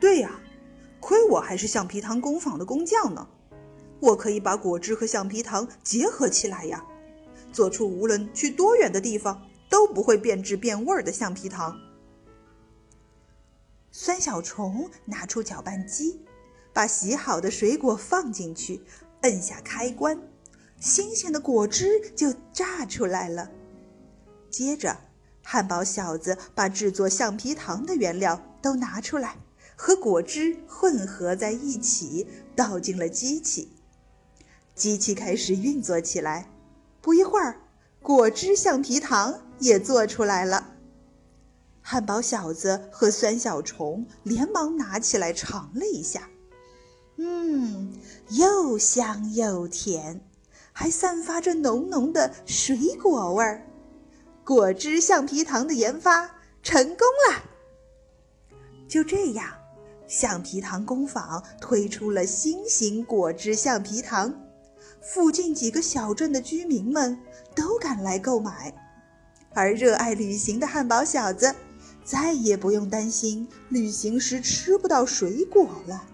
对呀，亏我还是橡皮糖工坊的工匠呢，我可以把果汁和橡皮糖结合起来呀，做出无论去多远的地方都不会变质变味儿的橡皮糖。酸小虫拿出搅拌机，把洗好的水果放进去，摁下开关，新鲜的果汁就榨出来了。接着，汉堡小子把制作橡皮糖的原料都拿出来，和果汁混合在一起，倒进了机器。机器开始运作起来，不一会儿，果汁橡皮糖也做出来了。汉堡小子和酸小虫连忙拿起来尝了一下，嗯，又香又甜，还散发着浓浓的水果味儿。果汁橡皮糖的研发成功了。就这样，橡皮糖工坊推出了新型果汁橡皮糖，附近几个小镇的居民们都赶来购买，而热爱旅行的汉堡小子再也不用担心旅行时吃不到水果了。